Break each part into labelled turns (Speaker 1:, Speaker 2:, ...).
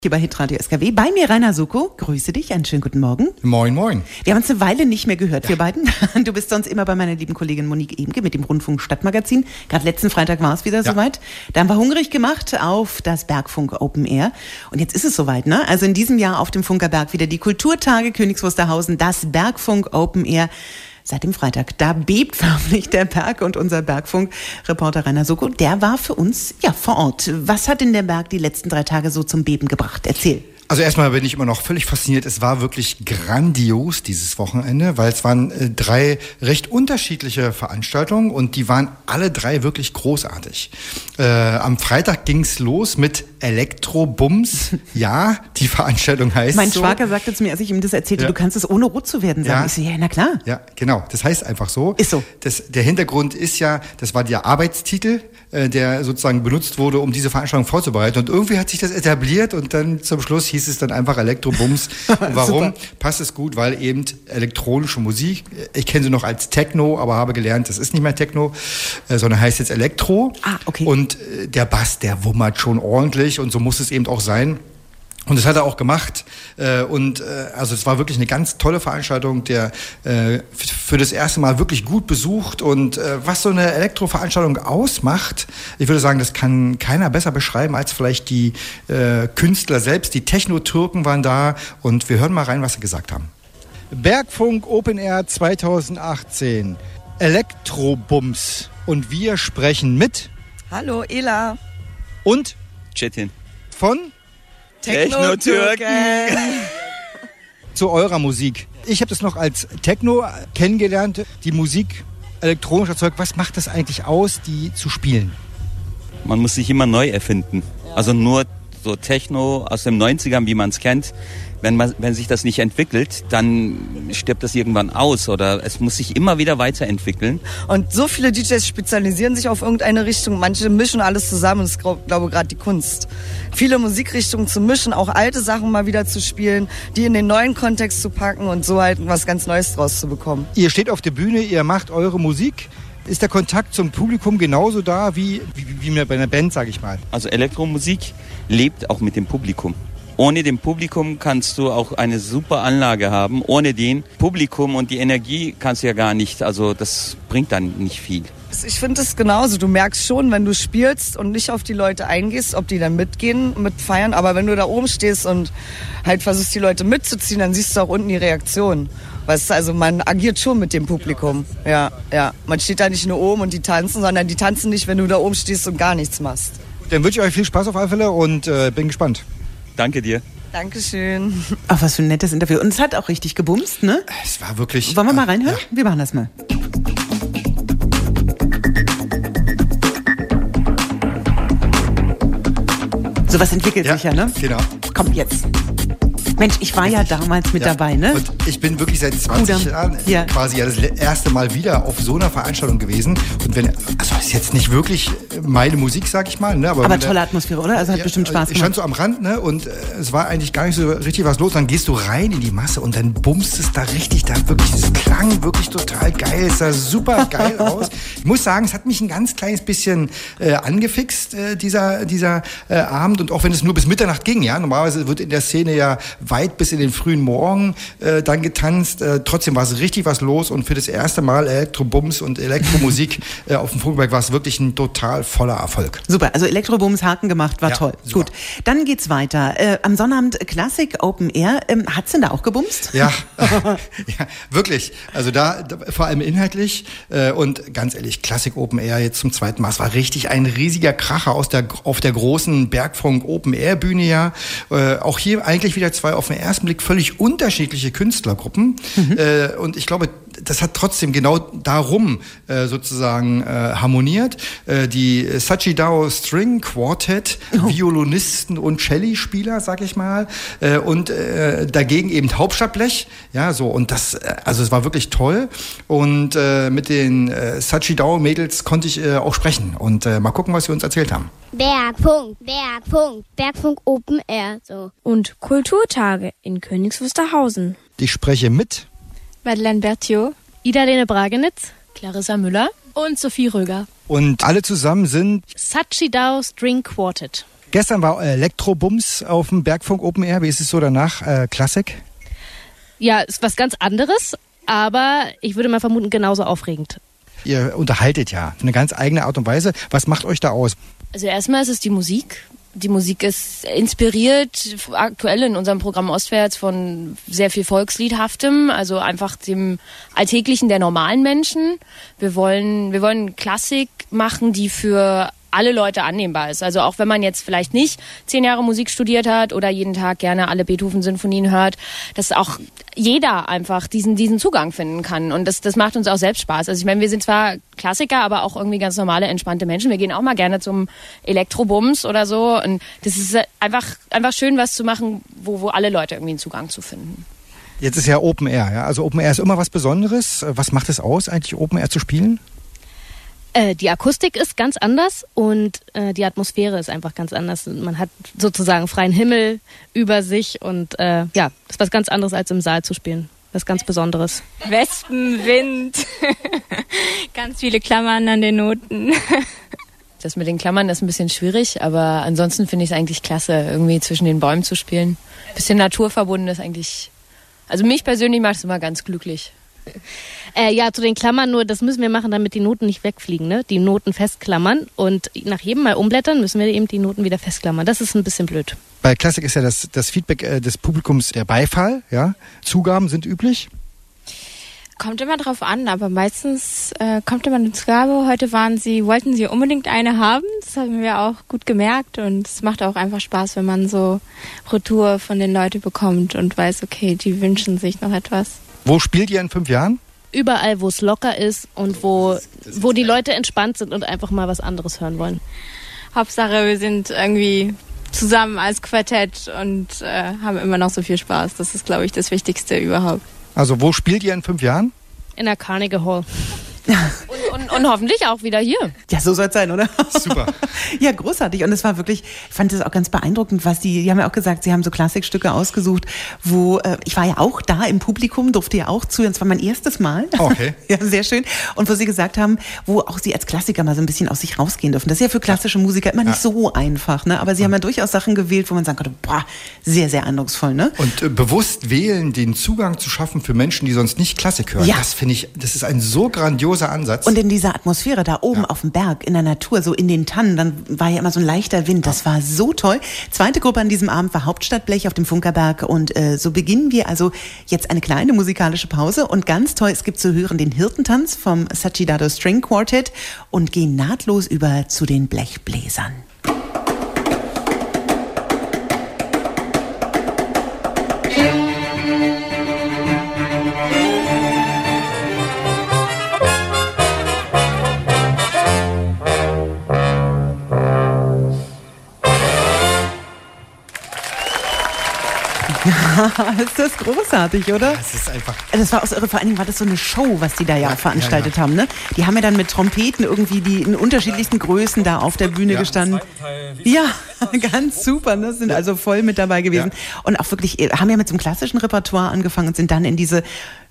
Speaker 1: Hier bei Hitradio SKW. Bei mir Rainer Suko. Grüße dich. Einen schönen guten Morgen.
Speaker 2: Moin, moin.
Speaker 1: Wir haben uns eine Weile nicht mehr gehört, ja. wir beiden. Du bist sonst immer bei meiner lieben Kollegin Monique Ebenke mit dem Rundfunk Stadtmagazin. Gerade letzten Freitag war es wieder ja. soweit. Da haben wir hungrig gemacht auf das Bergfunk Open Air. Und jetzt ist es soweit, ne? Also in diesem Jahr auf dem Funkerberg wieder die Kulturtage Königs Wusterhausen, das Bergfunk Open Air seit dem Freitag. Da bebt förmlich der Berg und unser Bergfunk-Reporter Rainer Soko, der war für uns ja vor Ort. Was hat denn der Berg die letzten drei Tage so zum Beben gebracht? Erzähl.
Speaker 2: Also erstmal bin ich immer noch völlig fasziniert. Es war wirklich grandios dieses Wochenende, weil es waren äh, drei recht unterschiedliche Veranstaltungen und die waren alle drei wirklich großartig. Äh, am Freitag ging's los mit Elektrobums. ja, die Veranstaltung heißt
Speaker 1: Mein
Speaker 2: so.
Speaker 1: Schwager sagte zu mir, als ich ihm das erzählte, ja. du kannst es ohne rot zu werden sagen. Ja. Ich so, ja, na klar.
Speaker 2: Ja, genau. Das heißt einfach so.
Speaker 1: Ist so.
Speaker 2: Das, der Hintergrund ist ja, das war der Arbeitstitel, äh, der sozusagen benutzt wurde, um diese Veranstaltung vorzubereiten. Und irgendwie hat sich das etabliert und dann zum Schluss hieß hieß es dann einfach Elektrobums. warum? Passt es gut, weil eben elektronische Musik, ich kenne sie noch als Techno, aber habe gelernt, das ist nicht mehr Techno, äh, sondern heißt jetzt Elektro.
Speaker 1: Ah, okay.
Speaker 2: Und äh, der Bass, der wummert schon ordentlich und so muss es eben auch sein. Und das hat er auch gemacht. Äh, und äh, also es war wirklich eine ganz tolle Veranstaltung, der äh, für das erste Mal wirklich gut besucht. Und was so eine Elektroveranstaltung ausmacht, ich würde sagen, das kann keiner besser beschreiben als vielleicht die Künstler selbst. Die Techno-Türken waren da und wir hören mal rein, was sie gesagt haben. Bergfunk Open Air 2018. Elektrobums. Und wir sprechen mit.
Speaker 3: Hallo, Ela.
Speaker 2: Und?
Speaker 4: Chetin.
Speaker 2: Von?
Speaker 4: Techno-Türken.
Speaker 2: Zu eurer Musik. Ich habe das noch als Techno kennengelernt, die Musik elektronisch erzeugt. Was macht das eigentlich aus, die zu spielen?
Speaker 4: Man muss sich immer neu erfinden. Also nur so Techno aus den 90ern, wie man es kennt, wenn, man, wenn sich das nicht entwickelt, dann stirbt das irgendwann aus oder es muss sich immer wieder weiterentwickeln.
Speaker 3: Und so viele DJs spezialisieren sich auf irgendeine Richtung, manche mischen alles zusammen, das ist, glaube gerade die Kunst. Viele Musikrichtungen zu mischen, auch alte Sachen mal wieder zu spielen, die in den neuen Kontext zu packen und so halt was ganz Neues draus zu bekommen.
Speaker 2: Ihr steht auf der Bühne, ihr macht eure Musik. Ist der Kontakt zum Publikum genauso da wie, wie, wie bei einer Band, sage ich mal?
Speaker 4: Also Elektromusik lebt auch mit dem Publikum. Ohne dem Publikum kannst du auch eine super Anlage haben. Ohne den Publikum und die Energie kannst du ja gar nicht. Also das bringt dann nicht viel.
Speaker 3: Ich finde es genauso. Du merkst schon, wenn du spielst und nicht auf die Leute eingehst, ob die dann mitgehen, mitfeiern. Aber wenn du da oben stehst und halt versuchst, die Leute mitzuziehen, dann siehst du auch unten die Reaktion. Weißt du, also man agiert schon mit dem Publikum. Ja, ja. Man steht da nicht nur oben und die tanzen, sondern die tanzen nicht, wenn du da oben stehst und gar nichts machst.
Speaker 2: Dann wünsche ich euch viel Spaß auf alle Fälle und äh, bin gespannt.
Speaker 4: Danke dir.
Speaker 3: Dankeschön.
Speaker 1: Ach, was für ein nettes Interview. Und es hat auch richtig gebumst, ne?
Speaker 2: Es war wirklich.
Speaker 1: Wollen wir mal reinhören? Ja. Wir machen das mal. Sowas entwickelt ja, sich ja, ne?
Speaker 2: Genau.
Speaker 1: Kommt jetzt. Mensch, ich war ja damals mit ja. dabei, ne?
Speaker 2: Und ich bin wirklich seit 20 Bruder. Jahren ja. quasi ja das erste Mal wieder auf so einer Veranstaltung gewesen. Und wenn, also ist jetzt nicht wirklich meine Musik, sag ich mal, ne?
Speaker 1: Aber, aber tolle Atmosphäre, oder? Also hat ja, bestimmt Spaß gemacht.
Speaker 2: Ich stand so am Rand, ne? Und äh, es war eigentlich gar nicht so richtig was los. Dann gehst du rein in die Masse und dann bummst es da richtig, da wirklich, es klang wirklich total geil. Es sah super geil aus. Ich muss sagen, es hat mich ein ganz kleines bisschen äh, angefixt, äh, dieser, dieser äh, Abend. Und auch wenn es nur bis Mitternacht ging, ja. Normalerweise wird in der Szene ja weit bis in den frühen Morgen äh, dann getanzt. Äh, trotzdem war es richtig was los und für das erste Mal Elektrobums und Elektromusik äh, auf dem Funkberg war es wirklich ein total voller Erfolg.
Speaker 1: Super, also Elektrobums Haken gemacht, war ja, toll. Super. Gut, dann geht's weiter. Äh, am Sonnabend Classic Open Air. Ähm, hat's denn da auch gebumst?
Speaker 2: Ja, ja wirklich. Also da, da, vor allem inhaltlich äh, und ganz ehrlich, Classic Open Air jetzt zum zweiten Mal. Es war richtig ein riesiger Kracher aus der, auf der großen Bergfunk Open Air Bühne ja. Äh, auch hier eigentlich wieder zwei auf den ersten Blick völlig unterschiedliche Künstlergruppen. Mhm. Äh, und ich glaube, das hat trotzdem genau darum äh, sozusagen äh, harmoniert. Äh, die Sachidao String Quartet, oh. Violinisten und Celli-Spieler, sag ich mal, äh, und äh, dagegen eben Hauptstadtblech. Ja, so und das, äh, also es war wirklich toll. Und äh, mit den äh, Sachidao-Mädels konnte ich äh, auch sprechen und äh, mal gucken, was sie uns erzählt haben.
Speaker 5: Bergfunk, Bergfunk, Bergfunk Open Air. So.
Speaker 6: Und Kulturtage in Königs Wusterhausen.
Speaker 2: Ich spreche mit
Speaker 7: Madeleine Berthiaud,
Speaker 8: Ida-Lene Bragenitz,
Speaker 7: Clarissa Müller
Speaker 8: und Sophie Röger.
Speaker 2: Und alle zusammen sind
Speaker 8: Sachidao String Quartet.
Speaker 2: Gestern war Elektrobums auf dem Bergfunk Open Air. Wie ist es so danach? Äh, Klassik?
Speaker 8: Ja, ist was ganz anderes, aber ich würde mal vermuten, genauso aufregend.
Speaker 2: Ihr unterhaltet ja auf eine ganz eigene Art und Weise. Was macht euch da aus?
Speaker 9: Also erstmal ist es die Musik. Die Musik ist inspiriert aktuell in unserem Programm Ostwärts von sehr viel Volksliedhaftem, also einfach dem Alltäglichen der normalen Menschen. Wir wollen, wir wollen Klassik machen, die für alle Leute annehmbar ist. Also auch wenn man jetzt vielleicht nicht zehn Jahre Musik studiert hat oder jeden Tag gerne alle Beethoven-Sinfonien hört, dass auch jeder einfach diesen, diesen Zugang finden kann. Und das, das macht uns auch selbst Spaß. Also ich meine, wir sind zwar Klassiker, aber auch irgendwie ganz normale, entspannte Menschen. Wir gehen auch mal gerne zum Elektrobums oder so. Und das ist einfach, einfach schön, was zu machen, wo, wo alle Leute irgendwie einen Zugang zu finden.
Speaker 2: Jetzt ist ja Open Air, ja. Also Open Air ist immer was Besonderes. Was macht es aus, eigentlich Open Air zu spielen?
Speaker 8: Äh, die Akustik ist ganz anders und äh, die Atmosphäre ist einfach ganz anders. Man hat sozusagen freien Himmel über sich und äh, ja, das ist was ganz anderes als im Saal zu spielen. Was ganz Besonderes.
Speaker 7: Wespen, Wind, ganz viele Klammern an den Noten.
Speaker 9: Das mit den Klammern ist ein bisschen schwierig, aber ansonsten finde ich es eigentlich klasse, irgendwie zwischen den Bäumen zu spielen. Bisschen naturverbunden ist eigentlich, also mich persönlich macht es immer ganz glücklich.
Speaker 8: Äh, ja, zu den Klammern nur, das müssen wir machen, damit die Noten nicht wegfliegen, ne? Die Noten festklammern und nach jedem Mal umblättern müssen wir eben die Noten wieder festklammern. Das ist ein bisschen blöd.
Speaker 2: Bei Klassik ist ja das, das Feedback äh, des Publikums der Beifall, ja? Zugaben sind üblich.
Speaker 7: Kommt immer drauf an, aber meistens äh, kommt immer eine Zugabe. Heute waren sie, wollten sie unbedingt eine haben. Das haben wir auch gut gemerkt und es macht auch einfach Spaß, wenn man so Retour von den Leuten bekommt und weiß, okay, die wünschen sich noch etwas.
Speaker 2: Wo spielt ihr in fünf Jahren?
Speaker 8: Überall, wo es locker ist und wo, wo die Leute entspannt sind und einfach mal was anderes hören wollen.
Speaker 7: Hauptsache, wir sind irgendwie zusammen als Quartett und äh, haben immer noch so viel Spaß. Das ist, glaube ich, das Wichtigste überhaupt.
Speaker 2: Also wo spielt ihr in fünf Jahren?
Speaker 8: In der Carnegie Hall.
Speaker 9: Und, und, und, hoffentlich auch wieder hier.
Speaker 1: Ja, so soll es sein, oder?
Speaker 2: Super.
Speaker 1: ja, großartig. Und es war wirklich, ich fand es auch ganz beeindruckend, was die, die haben ja auch gesagt, sie haben so Klassikstücke ausgesucht, wo, äh, ich war ja auch da im Publikum, durfte ja auch zuhören. Es war mein erstes Mal.
Speaker 2: Okay.
Speaker 1: ja, sehr schön. Und wo sie gesagt haben, wo auch sie als Klassiker mal so ein bisschen aus sich rausgehen dürfen. Das ist ja für klassische Musiker immer nicht ja. so einfach, ne? Aber sie haben ja durchaus Sachen gewählt, wo man sagen konnte, boah, sehr, sehr eindrucksvoll, ne?
Speaker 2: Und äh, bewusst wählen, den Zugang zu schaffen für Menschen, die sonst nicht Klassik hören. Ja. Das finde ich, das ist ein so grandioser Ansatz.
Speaker 1: Und in dieser Atmosphäre da oben ja. auf dem Berg, in der Natur, so in den Tannen, dann war ja immer so ein leichter Wind. Das war so toll. Zweite Gruppe an diesem Abend war Hauptstadtblech auf dem Funkerberg. Und äh, so beginnen wir also jetzt eine kleine musikalische Pause. Und ganz toll, es gibt zu hören den Hirtentanz vom Sachidado String Quartet und gehen nahtlos über zu den Blechbläsern. ist das großartig, oder?
Speaker 2: Das ist einfach.
Speaker 1: Das war auch so irre. Vor allen Dingen war das so eine Show, was die da ja, ja veranstaltet ja, ja. haben. Ne? Die haben ja dann mit Trompeten irgendwie die in unterschiedlichsten Größen da auf der Bühne gestanden. Ja, ganz super. Ne? Sind also voll mit dabei gewesen. Und auch wirklich, äh, haben ja mit so einem klassischen Repertoire angefangen und sind dann in diese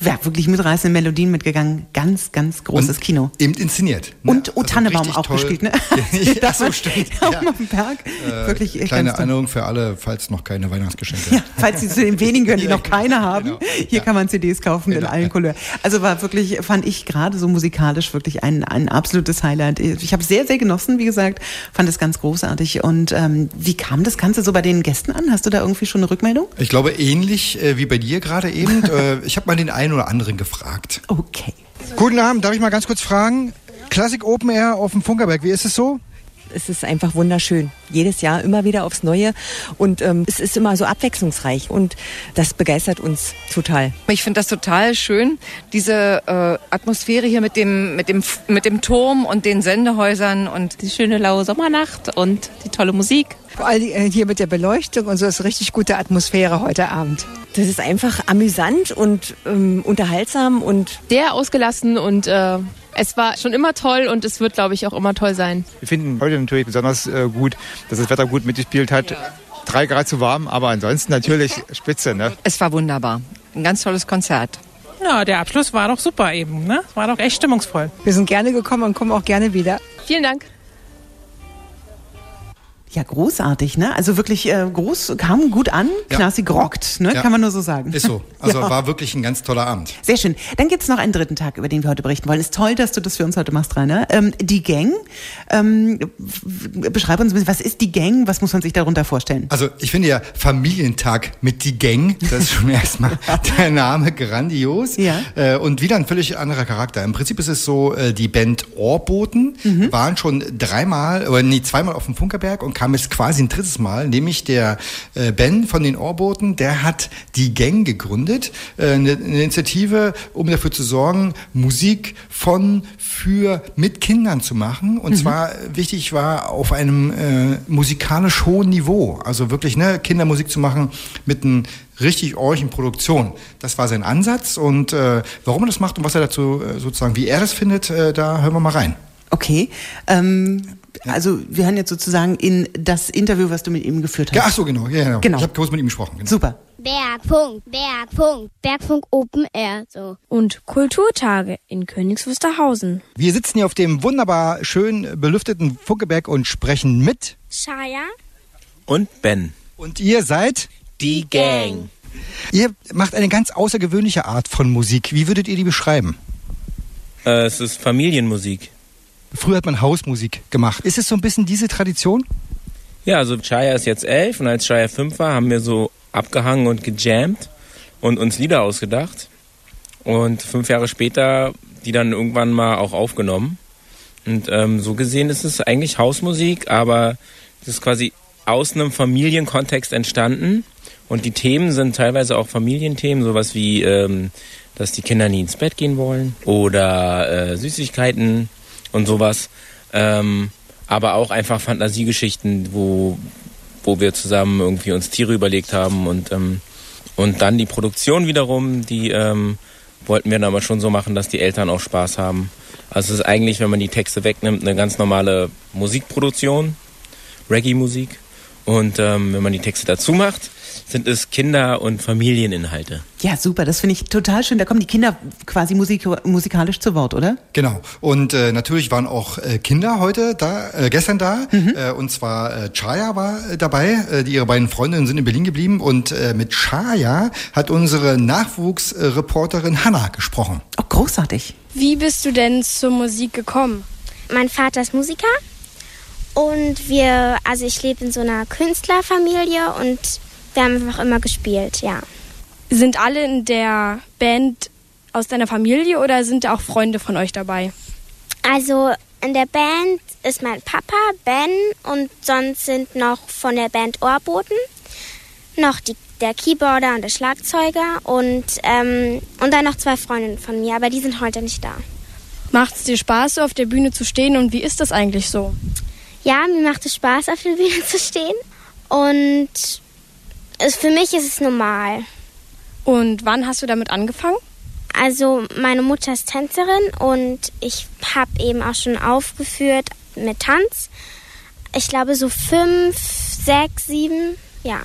Speaker 1: ja, wirklich mitreißende Melodien mitgegangen. Ganz, ganz großes
Speaker 2: und
Speaker 1: Kino.
Speaker 2: Eben inszeniert.
Speaker 1: Ne? Und O also Tannebaum auch toll. gespielt, ne?
Speaker 2: ja, so stimmt.
Speaker 1: Ja. Auf dem Berg.
Speaker 2: Äh, wirklich kleine Erinnerung für alle, falls noch keine Weihnachtsgeschenke.
Speaker 1: Ja, falls Sie zu den wenigen gehören, die noch keine haben. Genau. Hier kann man CDs kaufen genau. in allen Couleurs. Also war wirklich, fand ich gerade so musikalisch wirklich ein, ein absolutes Highlight. Ich habe sehr, sehr genossen, wie gesagt, fand es ganz großartig. Und ähm, wie kam das Ganze so bei den Gästen an? Hast du da irgendwie schon eine Rückmeldung?
Speaker 2: Ich glaube, ähnlich äh, wie bei dir gerade eben. äh, ich habe mal den einen oder anderen gefragt.
Speaker 1: Okay.
Speaker 2: Guten Abend, darf ich mal ganz kurz fragen? Classic Open Air auf dem Funkerberg, wie ist es so?
Speaker 10: Es ist einfach wunderschön. Jedes Jahr immer wieder aufs Neue. Und ähm, es ist immer so abwechslungsreich. Und das begeistert uns total.
Speaker 3: Ich finde das total schön, diese äh, Atmosphäre hier mit dem, mit, dem, mit dem Turm und den Sendehäusern und
Speaker 7: die schöne laue Sommernacht und die tolle Musik.
Speaker 11: Vor allem äh, hier mit der Beleuchtung und so ist richtig gute Atmosphäre heute Abend.
Speaker 10: Das ist einfach amüsant und ähm, unterhaltsam und
Speaker 7: sehr ausgelassen und äh, es war schon immer toll und es wird, glaube ich, auch immer toll sein.
Speaker 12: Wir finden heute natürlich besonders äh, gut, dass das Wetter gut mitgespielt hat. Ja. Drei Grad zu warm, aber ansonsten natürlich spitze. Ne?
Speaker 3: Es war wunderbar. Ein ganz tolles Konzert.
Speaker 13: Ja, der Abschluss war doch super eben. Ne? War doch echt stimmungsvoll.
Speaker 11: Wir sind gerne gekommen und kommen auch gerne wieder.
Speaker 7: Vielen Dank.
Speaker 1: Ja, großartig, ne? Also wirklich äh, groß, kam gut an,
Speaker 2: Ja.
Speaker 1: Knasi gerockt, ne?
Speaker 2: Ja.
Speaker 1: Kann man nur so sagen.
Speaker 2: Ist so. Also
Speaker 1: Ja.
Speaker 2: war wirklich ein ganz toller Abend.
Speaker 1: Sehr schön. Dann gibt's noch einen dritten Tag, über den wir heute berichten wollen. Ist toll, dass du das für uns heute machst, Rainer. Ähm, die Gang. Ähm, beschreib uns ein bisschen, was ist die Gang? Was muss man sich darunter vorstellen?
Speaker 2: Also ich finde ja Familientag mit die Gang, das ist schon erstmal der Name grandios.
Speaker 1: Ja.
Speaker 2: Äh, und wieder ein völlig anderer Charakter. Im Prinzip ist es so, äh, die Band Ohrboten
Speaker 1: Mhm.
Speaker 2: waren schon dreimal, oder nee, zweimal auf dem Funkerberg und kam jetzt quasi ein drittes Mal, nämlich der äh, Ben von den Ohrboten, der hat die Gang gegründet, äh, eine, eine Initiative, um dafür zu sorgen, Musik von, für, mit Kindern zu machen. Und
Speaker 14: Mhm.
Speaker 2: zwar äh, wichtig war auf einem äh, musikalisch hohen Niveau. Also wirklich ne, Kindermusik zu machen mit einem richtig orchen Produktion. Das war sein Ansatz und äh, warum er das macht und was er dazu äh, sozusagen, wie er das findet, äh, da hören wir mal rein.
Speaker 1: Okay. Ähm, also wir hören jetzt sozusagen in das Interview, was du mit ihm geführt hast.
Speaker 2: Ja, ach so, genau. Ja, genau.
Speaker 1: Genau.
Speaker 2: Ich habe kurz mit ihm gesprochen. Genau.
Speaker 1: Super.
Speaker 5: Bergfunk, Bergfunk, Bergfunk Open Air. So.
Speaker 6: Und Kulturtage in Königs Wusterhausen.
Speaker 2: Wir sitzen hier auf dem wunderbar schön belüfteten Funkeberg und sprechen mit.
Speaker 6: Shaya?
Speaker 14: Und Ben.
Speaker 2: Und ihr seid?
Speaker 14: Die Gang.
Speaker 2: Ihr macht eine ganz außergewöhnliche Art von Musik. Wie würdet ihr die beschreiben?
Speaker 14: Äh, es ist Familienmusik.
Speaker 2: Früher hat man Hausmusik gemacht. Ist es so ein bisschen diese Tradition?
Speaker 14: Ja, also Shaya ist jetzt elf und als Shaya fünf war, haben wir so abgehangen und gejammt und uns Lieder ausgedacht. Und fünf Jahre später die dann irgendwann mal auch aufgenommen. Und ähm, so gesehen ist es eigentlich Hausmusik, aber es ist quasi aus einem Familienkontext entstanden. Und die Themen sind teilweise auch Familienthemen, sowas wie, ähm, dass die Kinder nie ins Bett gehen wollen oder äh, Süßigkeiten und sowas. Ähm, aber auch einfach Fantasiegeschichten, wo, wo wir zusammen irgendwie uns Tiere überlegt haben und, ähm, und dann die Produktion wiederum, die ähm, wollten wir dann aber schon so machen, dass die Eltern auch Spaß haben. Also es ist eigentlich, wenn man die Texte wegnimmt, eine ganz normale Musikproduktion, Reggae-Musik. Und ähm, wenn man die Texte dazu macht, sind es Kinder- und Familieninhalte.
Speaker 1: Ja, super, das finde ich total schön. Da kommen die Kinder quasi musik musikalisch zu Wort, oder?
Speaker 2: Genau. Und äh, natürlich waren auch äh, Kinder heute da, äh, gestern da. Äh, und zwar äh, Chaya war äh, dabei. Äh, die, ihre beiden Freundinnen sind in Berlin geblieben. Und äh, mit Chaya hat unsere Nachwuchsreporterin Hanna gesprochen.
Speaker 1: Oh, großartig.
Speaker 15: Wie bist du denn zur Musik gekommen?
Speaker 5: Mein Vater ist Musiker und wir, also ich lebe in so einer Künstlerfamilie und wir haben einfach immer gespielt, ja.
Speaker 15: Sind alle in der Band aus deiner Familie oder sind da auch Freunde von euch dabei?
Speaker 5: Also in der Band ist mein Papa, Ben und sonst sind noch von der Band Ohrboten noch die, der Keyboarder und der Schlagzeuger und, ähm, und dann noch zwei Freundinnen von mir, aber die sind heute nicht da.
Speaker 15: Macht es dir Spaß, so auf der Bühne zu stehen und wie ist das eigentlich so?
Speaker 5: Ja, mir macht es Spaß, auf der Bühne zu stehen und es, für mich ist es normal.
Speaker 15: Und wann hast du damit angefangen?
Speaker 5: Also meine Mutter ist Tänzerin und ich habe eben auch schon aufgeführt mit Tanz. Ich glaube so fünf, sechs, sieben, ja.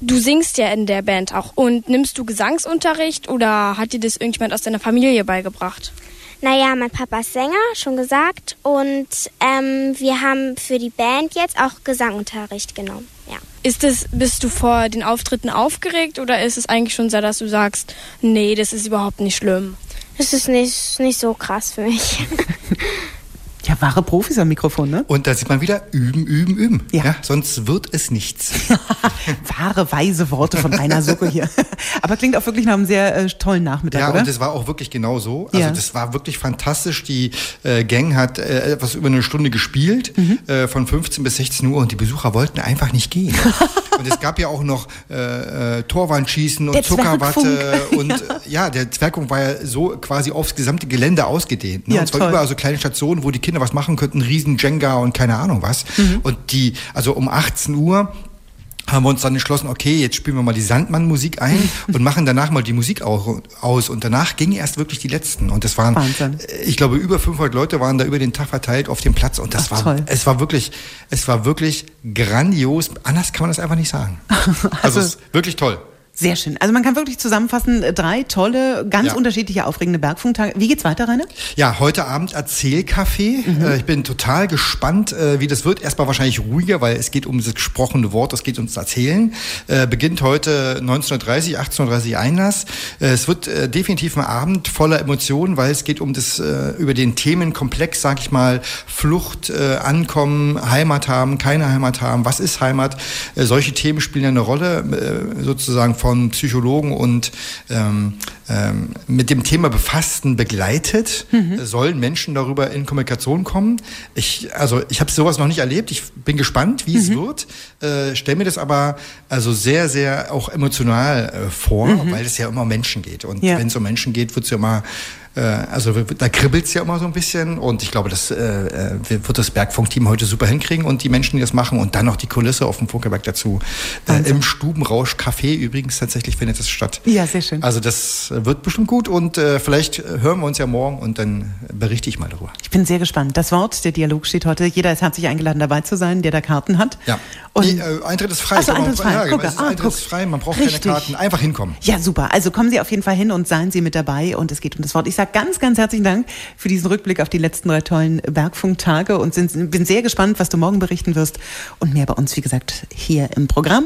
Speaker 15: Du singst ja in der Band auch. Und nimmst du Gesangsunterricht oder hat dir das irgendjemand aus deiner Familie beigebracht?
Speaker 5: Naja, mein Papa ist Sänger, schon gesagt. Und ähm, wir haben für die Band jetzt auch Gesangunterricht genommen. Ja.
Speaker 15: Ist es, bist du vor den Auftritten aufgeregt oder ist es eigentlich schon so, dass du sagst, nee, das ist überhaupt nicht schlimm?
Speaker 5: Das ist nicht, nicht so krass für mich.
Speaker 1: Ja, wahre Profis am Mikrofon, ne?
Speaker 2: Und da sieht man wieder, üben, üben, üben. Ja. sonst wird es nichts.
Speaker 1: Wahre, weise Worte von Rainer Sucke hier. Aber klingt auch wirklich nach einem sehr äh, tollen Nachmittag,
Speaker 2: Ja,
Speaker 1: oder?
Speaker 2: und es war auch wirklich genau so. Also
Speaker 1: Ja.
Speaker 2: das war wirklich fantastisch. Die äh, Gang hat äh, etwas über eine Stunde gespielt,
Speaker 1: Mhm.
Speaker 2: äh, von 15 bis 16 Uhr und die Besucher wollten einfach nicht gehen. und es gab ja auch noch äh, äh, Torwandschießen und
Speaker 1: Der
Speaker 2: Zuckerwatte und äh, ja, der Zwergfunk war ja so quasi aufs gesamte Gelände ausgedehnt. Ne?
Speaker 1: Ja,
Speaker 2: und zwar
Speaker 1: toll.
Speaker 2: überall so kleine Stationen, wo die Kinder was machen könnten, riesen Jenga und keine Ahnung was.
Speaker 1: Mhm.
Speaker 2: Und die, also um 18 Uhr haben wir uns dann entschlossen, okay, jetzt spielen wir mal die Sandmann-Musik ein und machen danach mal die Musik au- aus. Und danach gingen erst wirklich die letzten. Und das waren,
Speaker 1: Wahnsinn.
Speaker 2: äh, ich glaube, über 500 Leute waren da über den Tag verteilt auf dem Platz. Und das
Speaker 1: Ach,
Speaker 2: war,
Speaker 1: toll.
Speaker 2: es war wirklich, es war wirklich grandios. Anders kann man das einfach nicht sagen. Also, es ist wirklich toll.
Speaker 1: Sehr schön. Also man kann wirklich zusammenfassen, äh, drei tolle, ganz
Speaker 2: Ja.
Speaker 1: unterschiedliche, aufregende Bergfunktage. Wie geht's weiter, Rainer?
Speaker 2: Ja, heute Abend Erzählcafé. Äh, ich bin total gespannt, äh, wie das wird. Erstmal wahrscheinlich ruhiger, weil es geht um das gesprochene Wort, es geht ums Erzählen. Äh, beginnt heute 19.30 18.30 Einlass. Es wird definitiv ein Abend voller Emotionen, weil es geht um das, über den Themenkomplex, sag ich mal, Flucht, Ankommen, Heimat haben, keine Heimat haben, was ist Heimat? Solche Themen spielen ja eine Rolle, sozusagen von Psychologen und ähm, ähm, mit dem Thema Befassten begleitet. Äh, Sollen Menschen darüber in Kommunikation kommen? Ich, also ich habe sowas noch nicht erlebt. Ich bin gespannt, wie es wird. Äh, Stell mir das aber also sehr, sehr auch emotional äh, vor, weil es ja immer um Menschen geht. Und
Speaker 1: Ja.
Speaker 2: wenn es um Menschen geht, wird es ja immer also da kribbelt es ja immer so ein bisschen und ich glaube, das äh, äh, wird das Bergfunkteam heute super hinkriegen und die Menschen, die das machen und dann noch die Kulisse auf dem Funkerberg dazu. Äh, Im Stubenrausch Café übrigens tatsächlich findet es statt.
Speaker 1: Ja, sehr schön.
Speaker 2: Also das wird bestimmt gut und äh, vielleicht äh, hören wir uns ja morgen und dann berichte ich mal darüber.
Speaker 1: Ich bin sehr gespannt. Das Wort, der Dialog steht heute. Jeder ist herzlich eingeladen, dabei zu sein, der da Karten hat.
Speaker 2: Ja.
Speaker 1: Und
Speaker 2: nee, äh, Eintritt ist frei.
Speaker 1: Ach so, Eintritt ist frei.
Speaker 2: Ja,
Speaker 1: Gucke.
Speaker 2: es ist
Speaker 1: Ah,
Speaker 2: Eintritt
Speaker 1: guck.
Speaker 2: frei, man braucht
Speaker 1: Richtig.
Speaker 2: keine Karten. Einfach hinkommen.
Speaker 1: Ja, super. Also kommen Sie auf jeden Fall hin und seien Sie mit dabei. Und es geht um das Wort. Ich sage ganz, ganz herzlichen Dank für diesen Rückblick auf die letzten drei tollen Bergfunktage und sind, bin sehr gespannt, was du morgen berichten wirst. Und mehr bei uns, wie gesagt, hier im Programm.